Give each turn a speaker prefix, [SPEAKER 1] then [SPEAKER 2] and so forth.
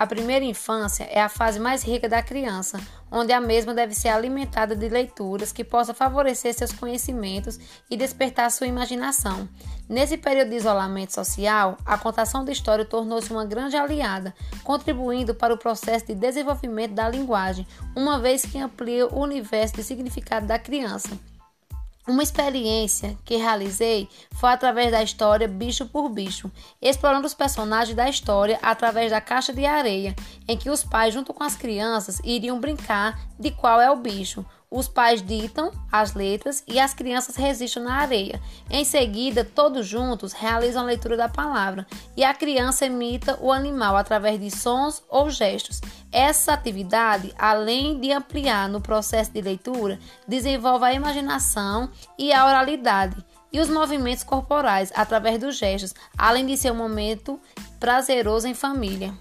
[SPEAKER 1] A primeira infância é a fase mais rica da criança, onde a mesma deve ser alimentada de leituras que possam favorecer seus conhecimentos e despertar sua imaginação. Nesse período de isolamento social, a contação de história tornou-se uma grande aliada, contribuindo para o processo de desenvolvimento da linguagem, uma vez que amplia o universo de significado da criança. Uma experiência que realizei foi através da história Bicho por Bicho, explorando os personagens da história através da caixa de areia, em que os pais, junto com as crianças, iriam brincar de qual é o bicho. Os pais ditam as letras e as crianças resistem na areia. Em seguida, todos juntos realizam a leitura da palavra e a criança imita o animal através de sons ou gestos. Essa atividade, além de ampliar no processo de leitura, desenvolve a imaginação e a oralidade e os movimentos corporais através dos gestos, além de ser um momento prazeroso em família.